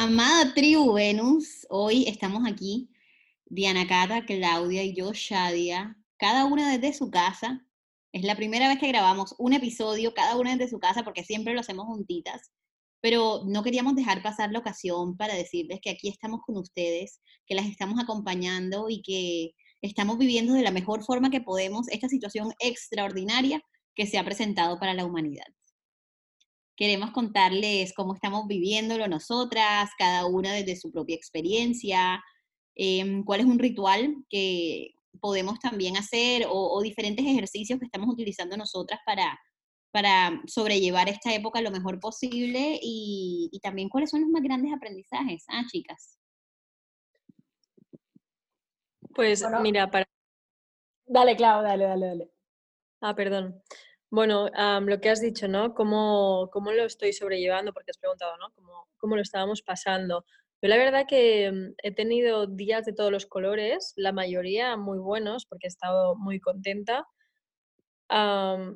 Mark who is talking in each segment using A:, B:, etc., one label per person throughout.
A: Amada tribu Venus, hoy estamos aquí, Diana Cata, Claudia y yo, Shadia, cada una desde su casa. Es la primera vez que grabamos un episodio, cada una desde su casa, porque siempre lo hacemos juntitas. Pero no queríamos dejar pasar la ocasión para decirles que aquí estamos con ustedes, que las estamos acompañando y que estamos viviendo de la mejor forma que podemos esta situación extraordinaria que se ha presentado para la humanidad. Queremos contarles cómo estamos viviéndolo nosotras, cada una desde su propia experiencia, em, cuál es un ritual que podemos también hacer o, diferentes ejercicios que estamos utilizando nosotras para, para sobrellevar esta época lo mejor posible y, también cuáles son los más grandes aprendizajes, ah, chicas.
B: Pues mira, para...
C: Dale, Clau, dale, dale, dale.
B: Ah, perdón. Bueno, lo que has dicho, ¿no? ¿Cómo, ¿Cómo, lo estoy sobrellevando? Porque has preguntado, ¿no? ¿Cómo, cómo lo estábamos pasando? Yo la verdad que mm, he tenido días de todos los colores, la mayoría muy buenos, porque he estado muy contenta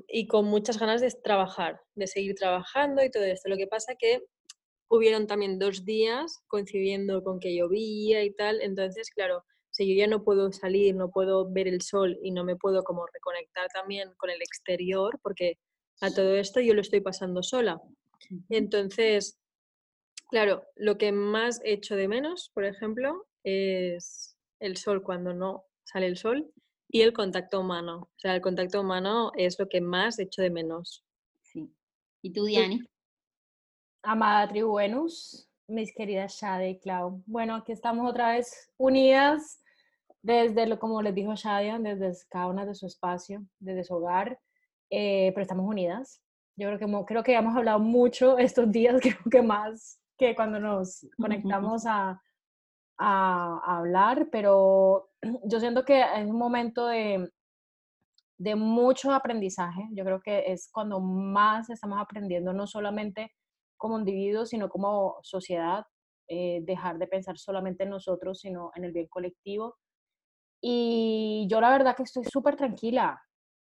B: y con muchas ganas de trabajar, de seguir trabajando y todo esto. Lo que pasa que hubieron también dos días coincidiendo con que llovía y tal, entonces, claro, si yo ya no puedo salir, no puedo ver el sol y no me puedo como reconectar también con el exterior, porque a todo esto yo lo estoy pasando sola. Entonces, claro, lo que más echo de menos, por ejemplo, es el sol cuando no sale el sol y el contacto humano. O sea, el contacto humano es lo que más echo de menos.
A: Sí. ¿Y tú, Diani?
C: Amada tribu Venus, mis queridas Shade y Clau. Bueno, aquí estamos otra vez unidas desde, lo, como les dijo Shadia, desde cada una de su espacio, desde su hogar, eh, pero estamos unidas. Yo creo que, creo que hemos hablado mucho estos días, creo que más que cuando nos conectamos a, a, hablar, pero yo siento que es un momento de, de mucho aprendizaje. Yo creo que es cuando más estamos aprendiendo, no solamente como individuos, sino como sociedad, eh, dejar de pensar solamente en nosotros, sino en el bien colectivo y yo la verdad que estoy súper tranquila.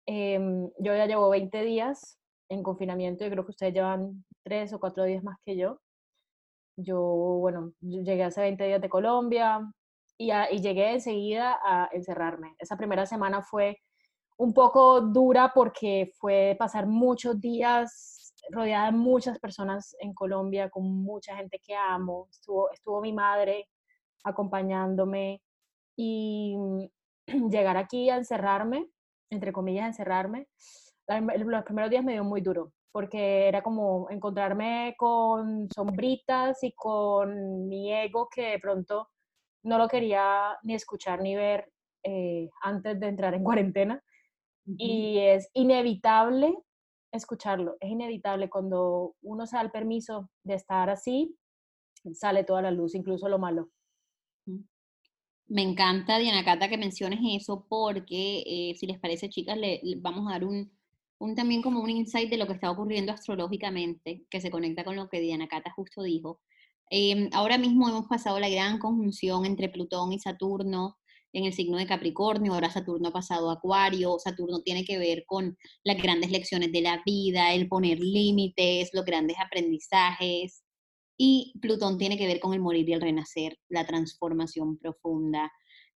C: Em, yo ya llevo 20 días en confinamiento y creo que ustedes llevan 3 o 4 días más que yo. Yo, bueno, llegué hace 20 días de Colombia y, y llegué enseguida a encerrarme. Esa primera semana fue un poco dura porque fue pasar muchos días rodeada de muchas personas en Colombia, con mucha gente que amo. Estuvo, estuvo mi madre acompañándome, y llegar aquí a encerrarme, entre comillas, encerrarme, los primeros días me dio muy duro, porque era como encontrarme con sombritas y con mi ego que de pronto no lo quería ni escuchar ni ver eh, antes de entrar en cuarentena. Y es inevitable escucharlo, es inevitable cuando uno se da el permiso de estar así, sale toda la luz, incluso lo malo.
A: Me encanta, Diana Cata, que menciones eso porque, eh, si les parece, chicas, le, vamos a dar un, un, también como un insight de lo que está ocurriendo astrológicamente, que se conecta con lo que Diana Cata justo dijo. Em, ahora mismo hemos pasado la gran conjunción entre Plutón y Saturno en el signo de Capricornio, ahora Saturno ha pasado a Acuario, Saturno tiene que ver con las grandes lecciones de la vida, el poner límites, los grandes aprendizajes, y Plutón tiene que ver con el morir y el renacer, la transformación profunda,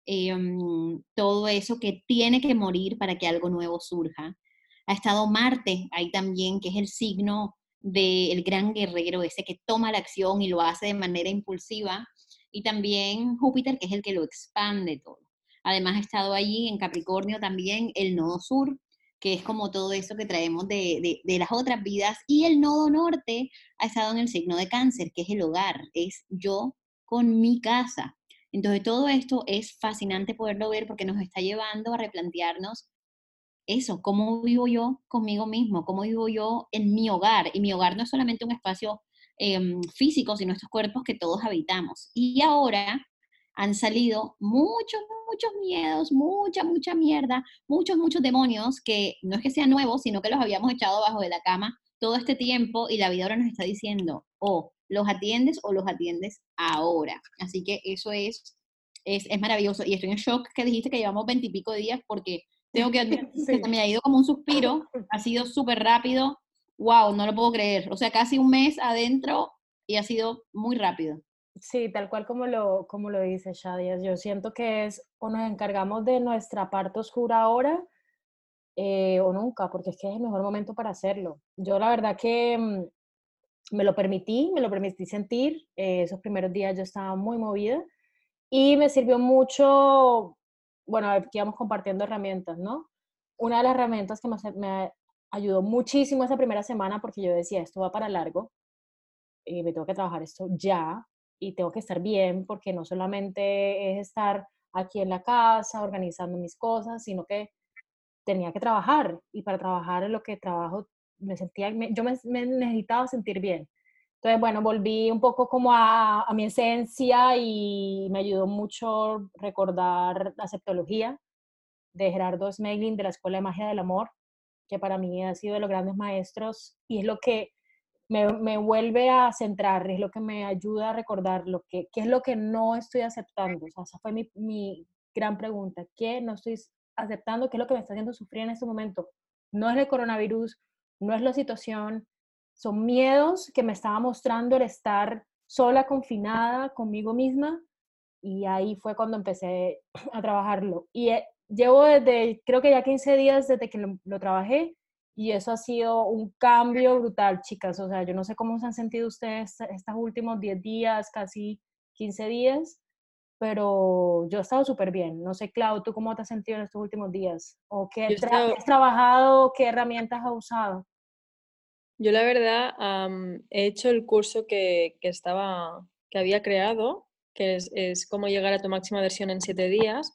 A: em, todo eso que tiene que morir para que algo nuevo surja. Ha estado Marte ahí también, que es el signo del gran guerrero, ese que toma la acción y lo hace de manera impulsiva, y también Júpiter, que es el que lo expande todo. Además ha estado allí en Capricornio también el nodo sur, que es como todo eso que traemos de, las otras vidas. Y el nodo norte ha estado en el signo de cáncer, que es el hogar, es yo con mi casa. Entonces todo esto es fascinante poderlo ver porque nos está llevando a replantearnos eso, cómo vivo yo conmigo mismo, cómo vivo yo en mi hogar. Y mi hogar no es solamente un espacio em, físicos y nuestros cuerpos que todos habitamos. Y ahora han salido muchos, muchos miedos, mucha, mucha mierda, muchos, muchos demonios que no es que sean nuevos, sino que los habíamos echado bajo de la cama todo este tiempo y la vida ahora nos está diciendo, o los atiendes o los atiendes ahora. Así que eso es, es, es maravilloso. Y estoy en shock que dijiste que llevamos veintipico días porque tengo que admitir que me ha ido como un suspiro, ha sido súper rápido. Wow, no lo puedo creer. O sea, casi un mes adentro y ha sido muy rápido.
C: Sí, tal cual como lo, como lo dice Shadia. Yo siento que es o nos encargamos de nuestra parte oscura ahora eh, o nunca, porque es que es el mejor momento para hacerlo. Yo la verdad que mm, me lo permití, me lo permití sentir. Eh, esos primeros días yo estaba muy movida y me sirvió mucho, bueno, aquí íbamos compartiendo herramientas, ¿no? Una de las herramientas que me, ayudó muchísimo esa primera semana porque yo decía, esto va para largo, y me tengo que trabajar esto ya, y tengo que estar bien porque no solamente es estar aquí en la casa organizando mis cosas, sino que tenía que trabajar y para trabajar en lo que trabajo me sentía, yo me, necesitaba sentir bien. Entonces, bueno, volví un poco como a, a, mi esencia y me ayudó mucho recordar la septología de Gerardo Smeglin de la Escuela de Magia del Amor, que para mí ha sido de los grandes maestros y es lo que me, me, vuelve a centrar, es lo que me ayuda a recordar lo que, qué es lo que no estoy aceptando. O sea, esa fue mi, mi gran pregunta. ¿Qué no estoy aceptando? ¿Qué es lo que me está haciendo sufrir en este momento? No es el coronavirus, no es la situación, son miedos que me estaba mostrando el estar sola, confinada conmigo misma. Y ahí fue cuando empecé a trabajarlo. Y eh, llevo desde, creo que ya 15 días desde que lo, lo trabajé y eso ha sido un cambio brutal, chicas. O sea, yo no sé cómo se han sentido ustedes estos últimos 10 días, casi 15 días, pero yo he estado súper bien. No sé, Clau, ¿tú cómo te has sentido en estos últimos días? ¿O qué has trabajado? ¿Qué herramientas has usado?
B: Yo la verdad he hecho el curso que, que, estaba, que había creado, que es, es cómo llegar a tu máxima versión en 7 días,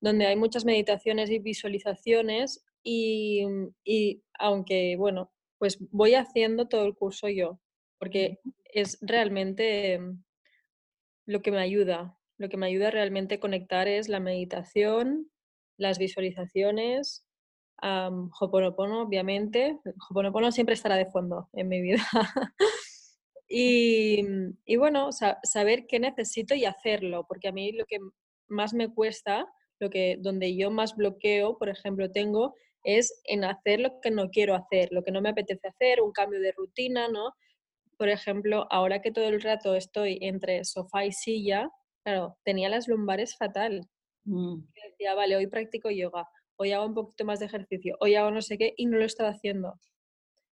B: donde hay muchas meditaciones y visualizaciones y, y, aunque, bueno, pues voy haciendo todo el curso yo, porque es realmente mm, lo que me ayuda. Lo que me ayuda realmente a conectar es la meditación, las visualizaciones, um, Hoponopono, obviamente. Hoponopono siempre estará de fondo en mi vida. y, y, bueno, saber qué necesito y hacerlo, porque a mí lo que más me cuesta, lo que, donde yo más bloqueo, por ejemplo, tengo es en hacer lo que no quiero hacer, lo que no me apetece hacer, un cambio de rutina, ¿no? Por ejemplo, ahora que todo el rato estoy entre sofá y silla, claro, tenía las lumbares fatal. Mm. Decía, vale, hoy practico yoga, hoy hago un poquito más de ejercicio, hoy hago no sé qué y no lo estaba haciendo.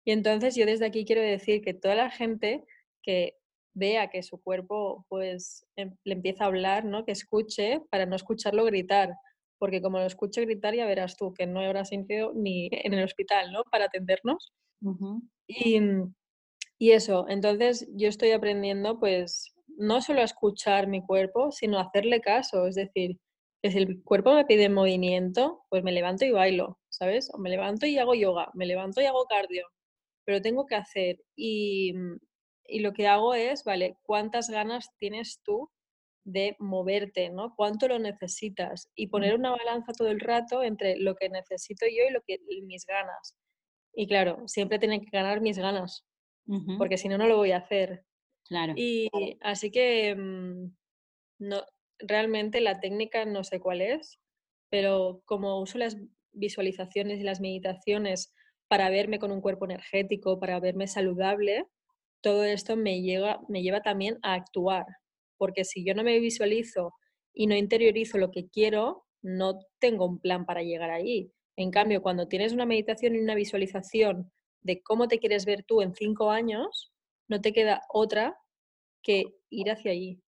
B: Y entonces yo desde aquí quiero decir que toda la gente que vea que su cuerpo pues em, le empieza a hablar, ¿no? Que escuche para no escucharlo gritar, porque como lo escucho gritar ya verás tú que no habrá sentido ni en el hospital, ¿no? Para atendernos. y, y, eso, entonces yo estoy aprendiendo pues no solo a escuchar mi cuerpo, sino a hacerle caso, es decir, que si el cuerpo me pide movimiento, pues me levanto y bailo, ¿sabes? O me levanto y hago yoga, me levanto y hago cardio, pero tengo que hacer. Y, y lo que hago es, vale, ¿cuántas ganas tienes tú de moverte, ¿no? ¿Cuánto lo necesitas? Y poner una balanza todo el rato entre lo que necesito yo y lo que mis ganas. Y claro, siempre tienen que ganar mis ganas, porque si no, no lo voy a hacer.
A: Claro.
B: Y así que mm, no, realmente la técnica no sé cuál es, pero como uso las visualizaciones y las meditaciones para verme con un cuerpo energético, para verme saludable, todo esto me lleva, me lleva también a actuar, porque si yo no me visualizo y no interiorizo lo que quiero, no tengo un plan para llegar allí. En cambio, cuando tienes una meditación y una visualización de cómo te quieres ver tú en cinco años, no te queda otra que ir hacia allí.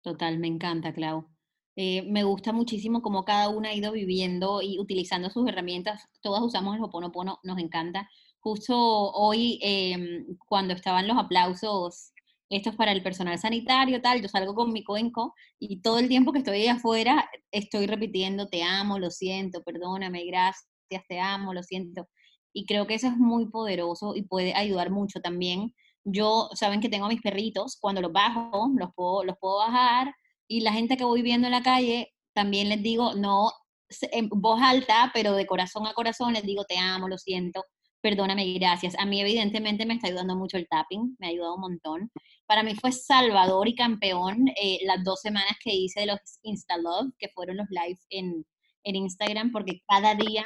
A: Total, me encanta, Clau. Eh, me gusta muchísimo cómo cada una ha ido viviendo y utilizando sus herramientas. Todas usamos el Hoponopono, nos encanta. Justo hoy, em, cuando estaban los aplausos esto es para el personal sanitario, tal, yo salgo con mi cuenco y todo el tiempo que estoy ahí afuera estoy repitiendo, te amo, lo siento, perdóname, gracias, te amo, lo siento. Y creo que eso es muy poderoso y puede ayudar mucho también. yo, saben que tengo mis perritos, cuando los bajo, los puedo, los puedo bajar, y la gente que voy viendo en la calle, también les digo, no en voz alta, pero de corazón a corazón, les digo, te amo, lo siento, perdóname, gracias. A mí evidentemente me está ayudando mucho el tapping, me ha ayudado un montón. Para mí fue salvador y campeón eh, las dos semanas que hice de los Insta Love, que fueron los live en, en Instagram, porque cada día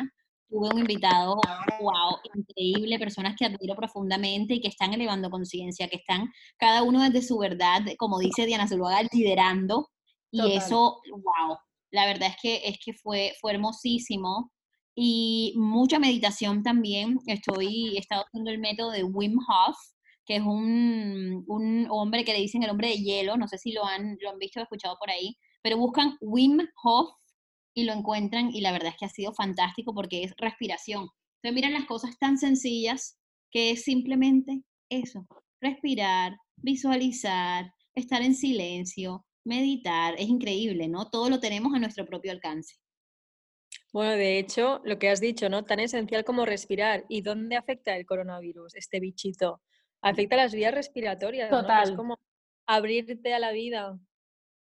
A: tuve un invitado, wow, increíble, personas que admiro profundamente y que están elevando conciencia, que están cada uno desde su verdad, como dice Diana Zuluaga, liderando. Y eso, wow, la verdad es que, es que fue, fue hermosísimo y mucha meditación también. Estoy, he estado haciendo el método de Wim Hof, que es un, un, hombre que le dicen el hombre de hielo, no sé si lo han, lo han visto o escuchado por ahí, pero buscan Wim Hof y lo encuentran y la verdad es que ha sido fantástico porque es respiración. Entonces miran las cosas tan sencillas que es simplemente eso, respirar, visualizar, estar en silencio, meditar, es increíble, ¿no? Todo lo tenemos a nuestro propio alcance.
B: Bueno, de hecho, lo que has dicho, ¿no? Tan esencial como respirar. ¿Y dónde afecta el coronavirus, este bichito? Afecta las vías respiratorias, Total. Es como abrirte a la vida.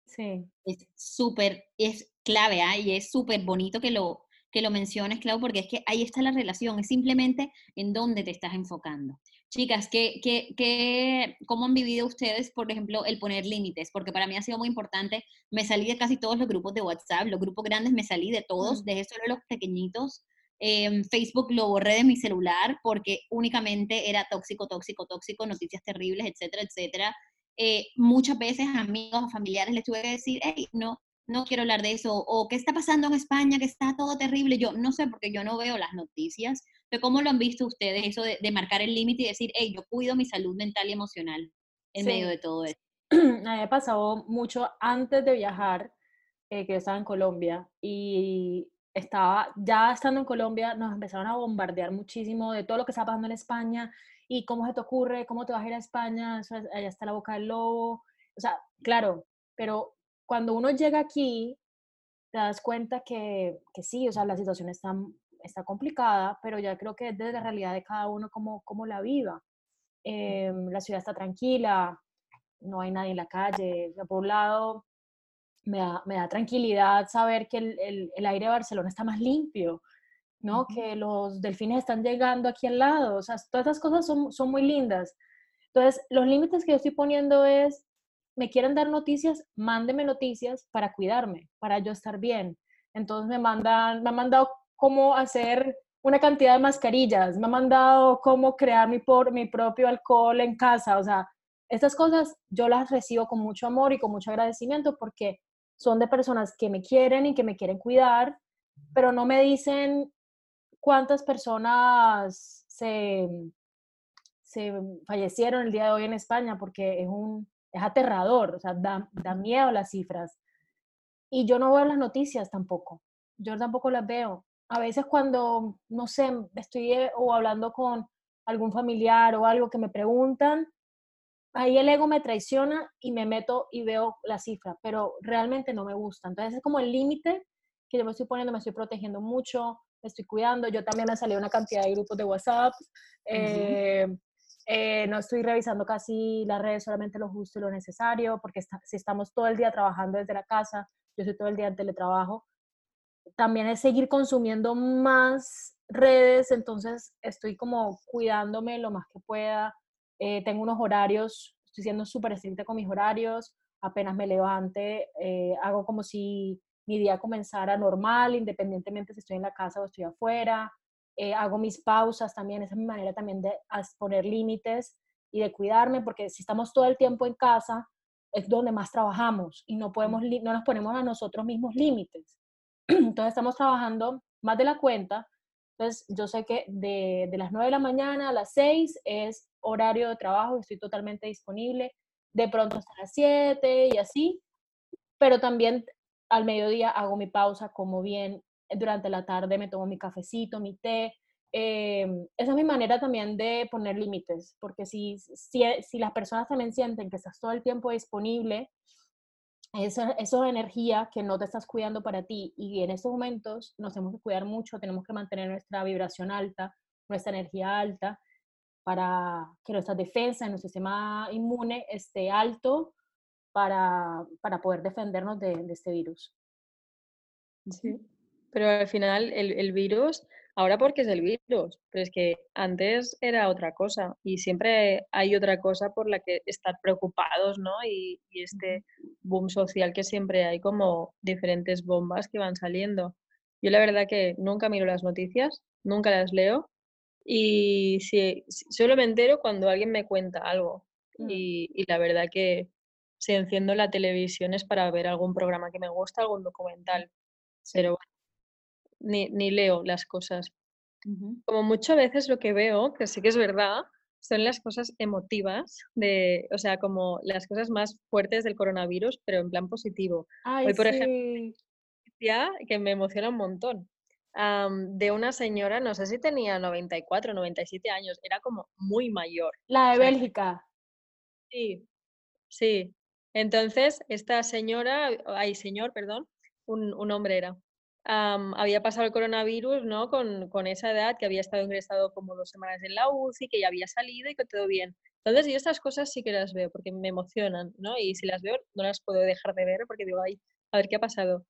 A: Sí. Es súper, es clave, ¿ah? y es súper bonito que lo, que lo menciones, Clau, porque es que ahí está la relación, es simplemente en dónde te estás enfocando. Chicas, ¿qué, qué, qué, ¿cómo han vivido ustedes, por ejemplo, el poner límites? Porque para mí ha sido muy importante. Me salí de casi todos los grupos de WhatsApp, los grupos grandes me salí de todos, mm. dejé solo los pequeñitos. Eh, Facebook lo borré de mi celular porque únicamente era tóxico, tóxico, tóxico, noticias terribles, etcétera, etcétera. Eh, muchas veces amigos familiares les tuve que decir, hey, no, no quiero hablar de eso, o qué está pasando en España, que está todo terrible. Yo no sé, porque yo no veo las noticias, pero ¿cómo lo han visto ustedes, eso de, marcar el límite y decir, hey, yo cuido mi salud mental y emocional en medio de todo esto?
C: A mí me pasado mucho antes de viajar, eh, que yo estaba en Colombia, y estaba, ya estando en Colombia, nos empezaron a bombardear muchísimo de todo lo que está pasando en España, y cómo se te ocurre, cómo te vas a ir a España, allá está la boca del lobo. O sea, claro, pero cuando uno llega aquí, te das cuenta que, que sí, o sea, la situación está, está complicada, pero ya creo que es desde la realidad de cada uno como, como la viva. Em, la ciudad está tranquila, no hay nadie en la calle. por un lado, me da, me da tranquilidad saber que el, el, el, aire de Barcelona está más limpio, ¿no? Que los delfines están llegando aquí al lado. O sea, todas esas cosas son, son muy lindas. Entonces, los límites que yo estoy poniendo es me quieren dar noticias, mándeme noticias para cuidarme, para yo estar bien. Entonces me mandan, me han mandado cómo hacer una cantidad de mascarillas, me han mandado cómo crear mi, por, mi propio alcohol en casa, o sea, estas cosas yo las recibo con mucho amor y con mucho agradecimiento porque son de personas que me quieren y que me quieren cuidar, pero no me dicen cuántas personas se, se fallecieron el día de hoy en España porque es un, es aterrador, o sea, da, da miedo las cifras. Y yo no veo las noticias tampoco, yo tampoco las veo. A veces cuando, no sé, estoy eh, o hablando con algún familiar o algo que me preguntan, ahí el ego me traiciona y me meto y veo la cifra, pero realmente no me gusta. Entonces es como el límite que yo me estoy poniendo, me estoy protegiendo mucho, me estoy cuidando. Yo también me salido una cantidad de grupos de WhatsApp. Eh, no estoy revisando casi las redes, solamente lo justo y lo necesario, porque si estamos todo el día trabajando desde la casa, yo estoy todo el día en teletrabajo, también es seguir consumiendo más redes, entonces estoy como cuidándome lo más que pueda. Eh, tengo unos horarios, estoy siendo súper estricta con mis horarios, apenas me levante, eh, hago como si mi día comenzara normal, independientemente si estoy en la casa o estoy afuera. Eh, hago mis pausas también, esa es mi manera también de poner límites y de cuidarme, porque si estamos todo el tiempo en casa, es donde más trabajamos y no, podemos, no nos ponemos a nosotros mismos límites. Entonces estamos trabajando más de la cuenta. Entonces yo sé que de, de las 9 de la mañana a las 6 es horario de trabajo, estoy totalmente disponible, de pronto hasta las 7 y así, pero también al mediodía hago mi pausa, como bien, durante la tarde me tomo mi cafecito, mi té. Em, esa es mi manera también de poner límites, porque si, si, si, las personas también sienten que estás todo el tiempo disponible, esa, esa energía que no te estás cuidando para ti y en estos momentos nos tenemos que cuidar mucho, tenemos que mantener nuestra vibración alta, nuestra energía alta para que nuestra defensa, nuestro sistema inmune esté alto para, para poder defendernos de, de este virus.
B: Sí, pero al final el, el virus, ahora porque es el virus, pero es que antes era otra cosa y siempre hay otra cosa por la que estar preocupados, ¿no? Y, y este boom social que siempre hay como diferentes bombas que van saliendo. Yo la verdad que nunca miro las noticias, nunca las leo y si, solo me entero cuando alguien me cuenta algo.
C: Mm.
B: Y, y la verdad que si enciendo la televisión es para ver algún programa que me gusta, algún documental. Pero bueno, ni, ni leo las cosas. Como muchas veces lo que veo, que sí que es verdad, son las cosas emotivas, de, o sea, como las cosas más fuertes del coronavirus, pero en plan positivo.
C: Ay,
B: Hoy, por ejemplo,
C: sí.
B: noticia que me emociona un montón. De una señora, no sé si tenía 94, 97 años, era como muy mayor.
C: La de
B: O sea,
C: Bélgica.
B: sí, sí. Entonces, esta señora, ay, señor, perdón, un, un hombre era, había pasado el coronavirus, ¿no? Con, con esa edad, que había estado ingresado como dos semanas en la UCI, que ya había salido y que todo bien. Entonces, yo estas cosas sí que las veo porque me emocionan, ¿no? Y si las veo, no las puedo dejar de ver porque digo, ay, a ver qué ha pasado.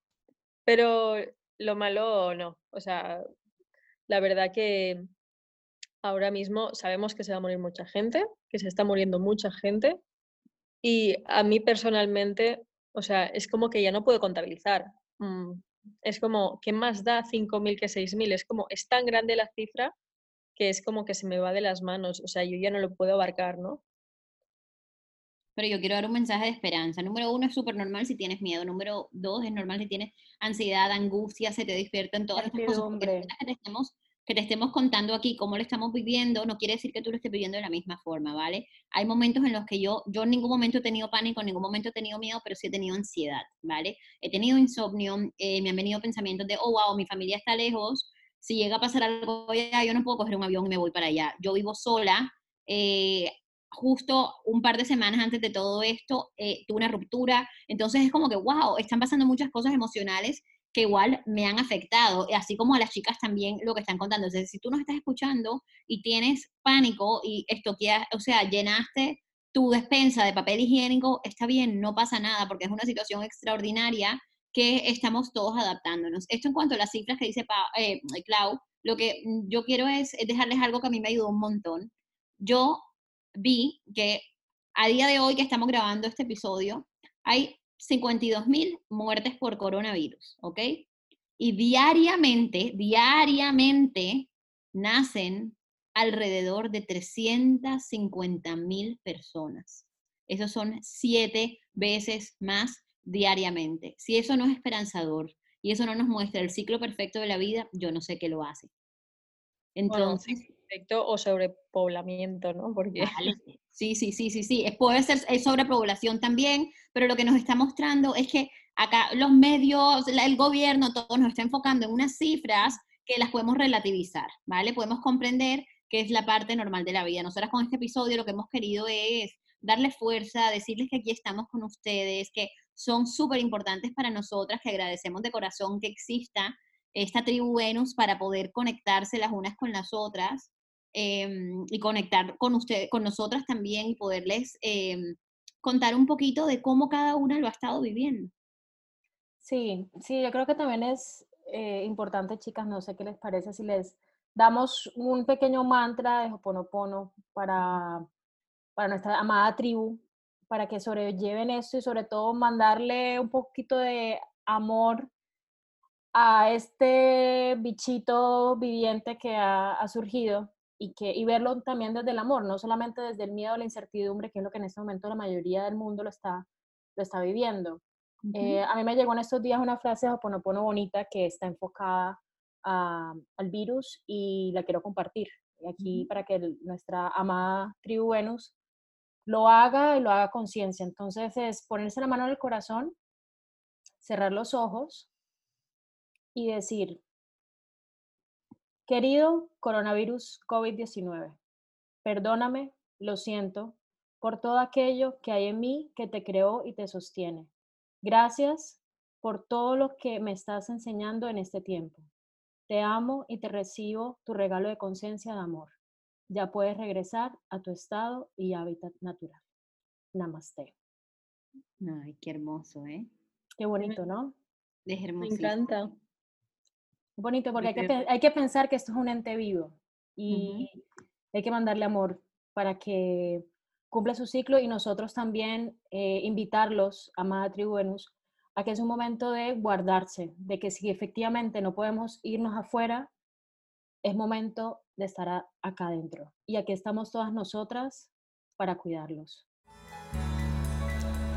B: Pero lo malo, no. O sea, la verdad que ahora mismo sabemos que se va a morir mucha gente, que se está muriendo mucha gente. Y a mí personalmente, o sea, es como que ya no puedo contabilizar. Mm, Es como, ¿qué más da 5.000 que 6.000? Es como, es tan grande la cifra que es como que se me va de las manos. O sea, yo ya no lo puedo abarcar, ¿no?
A: Pero yo quiero dar un mensaje de esperanza. Número uno, es súper normal si tienes miedo. Número dos, es normal si tienes ansiedad, angustia, se te despiertan todas estas cosas. Porque que te estemos que te estemos contando aquí cómo lo estamos viviendo, no quiere decir que tú lo estés viviendo de la misma forma, ¿vale? Hay momentos en los que yo, yo en ningún momento he tenido pánico, en ningún momento he tenido miedo, pero sí he tenido ansiedad, ¿vale? He tenido insomnio, eh, me han venido pensamientos de, oh, wow, mi familia está lejos, si llega a pasar algo allá, yo no puedo coger un avión y me voy para allá. Yo vivo sola, eh, justo un par de semanas antes de todo esto, eh, tuve una ruptura, entonces es como que, wow, están pasando muchas cosas emocionales que igual me han afectado, así como a las chicas también lo que están contando. Entonces, si tú nos estás escuchando y tienes pánico y estoqueas, o sea, llenaste tu despensa de papel higiénico, está bien, no pasa nada, porque es una situación extraordinaria que estamos todos adaptándonos. Esto en cuanto a las cifras que dice pa, eh, Clau, lo que yo quiero es, es dejarles algo que a mí me ayudó un montón. Yo vi que a día de hoy que estamos grabando este episodio, hay 52 mil muertes por coronavirus, ¿ok? Y diariamente, diariamente nacen alrededor de 350 mil personas. Esos son siete veces más diariamente. Si eso no es esperanzador y eso no nos muestra el ciclo perfecto de la vida, yo no sé qué lo hace.
B: Bueno,
A: Entonces,
B: Efecto o sobrepoblamiento, ¿no? Porque
A: Vale. Sí, sí, sí, sí, sí. Puede ser sobrepoblación también, pero lo que nos está mostrando es que acá los medios, el gobierno, todo nos está enfocando en unas cifras que las podemos relativizar, ¿vale? Podemos comprender que es la parte normal de la vida. Nosotras con este episodio lo que hemos querido es darle fuerza, decirles que aquí estamos con ustedes, que son súper importantes para nosotras, que agradecemos de corazón que exista esta tribu Venus para poder conectarse las unas con las otras em, y conectar con usted, con nosotras también y poderles em, contar un poquito de cómo cada una lo ha estado viviendo.
C: Sí, sí, yo creo que también es eh, importante, chicas, no sé qué les parece si les damos un pequeño mantra de Hoponopono para, para nuestra amada tribu, para que sobrelleven esto y sobre todo mandarle un poquito de amor a este bichito viviente que ha, ha surgido y, que, y verlo también desde el amor, no solamente desde el miedo o la incertidumbre, que es lo que en este momento la mayoría del mundo lo está, lo está viviendo. Eh, a mí me llegó en estos días una frase de Hoponopono bonita que está enfocada a- al virus y la quiero compartir aquí para que el- nuestra amada tribu Venus lo haga y lo haga conciencia. Entonces es ponerse la mano en el corazón, cerrar los ojos y decir, querido coronavirus COVID-19, perdóname, lo siento, por todo aquello que hay en mí que te creó y te sostiene. Gracias por todo lo que me estás enseñando en este tiempo. Te amo y te recibo tu regalo de conciencia de amor. ya puedes regresar a tu estado y hábitat natural. Namaste.
A: Ay, qué hermoso, ¿eh?
C: Qué bonito, ¿no?
A: Es
B: Me
A: hermosísimo.
B: encanta.
C: Bonito, porque hay que, hay que pensar que esto es un ente vivo y hay que mandarle amor para que cumpla su ciclo y nosotros también eh, invitarlos, amada tribu Venus, a que es un momento de guardarse, de que si efectivamente no podemos irnos afuera, es momento de estar a- acá adentro. Y aquí estamos todas nosotras para cuidarlos.